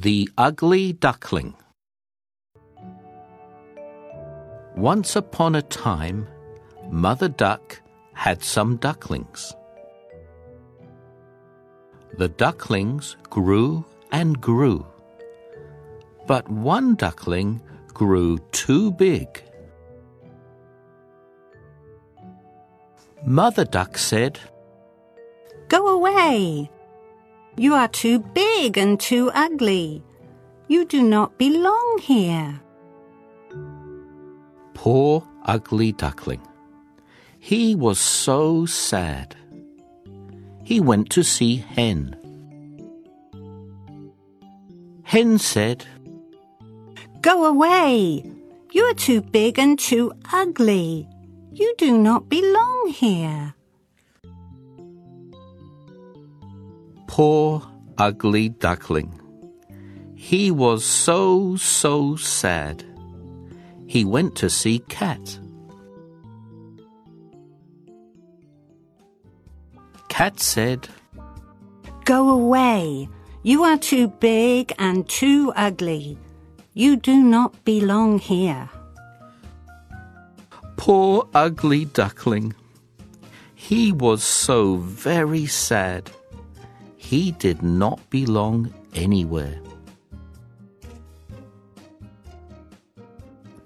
The Ugly Duckling. Once upon a time, Mother Duck had some ducklings. The ducklings grew and grew, but one duckling grew too big. Mother Duck said, Go away. You are too big and too ugly. You do not belong here. Poor ugly duckling. He was so sad. He went to see Hen. Hen said, Go away. You are too big and too ugly. You do not belong here. Poor ugly duckling. He was so, so sad. He went to see Cat. Cat said, Go away. You are too big and too ugly. You do not belong here. Poor ugly duckling. He was so very sad. He did not belong anywhere.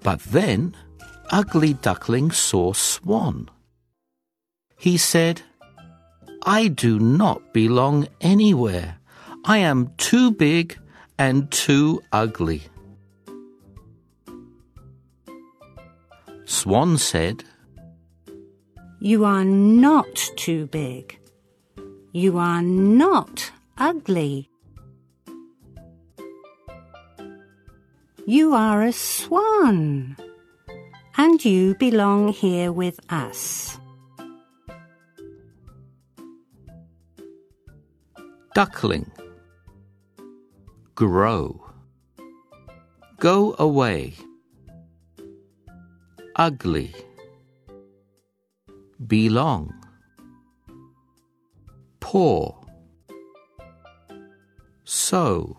But then Ugly Duckling saw Swan. He said, I do not belong anywhere. I am too big and too ugly. Swan said, You are not too big. You are not ugly. You are a swan, and you belong here with us. Duckling. Grow. Go away. Ugly. Belong. Poor. So.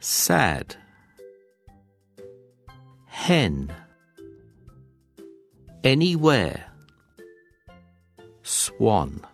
Sad. Hen. Anywhere. Swan.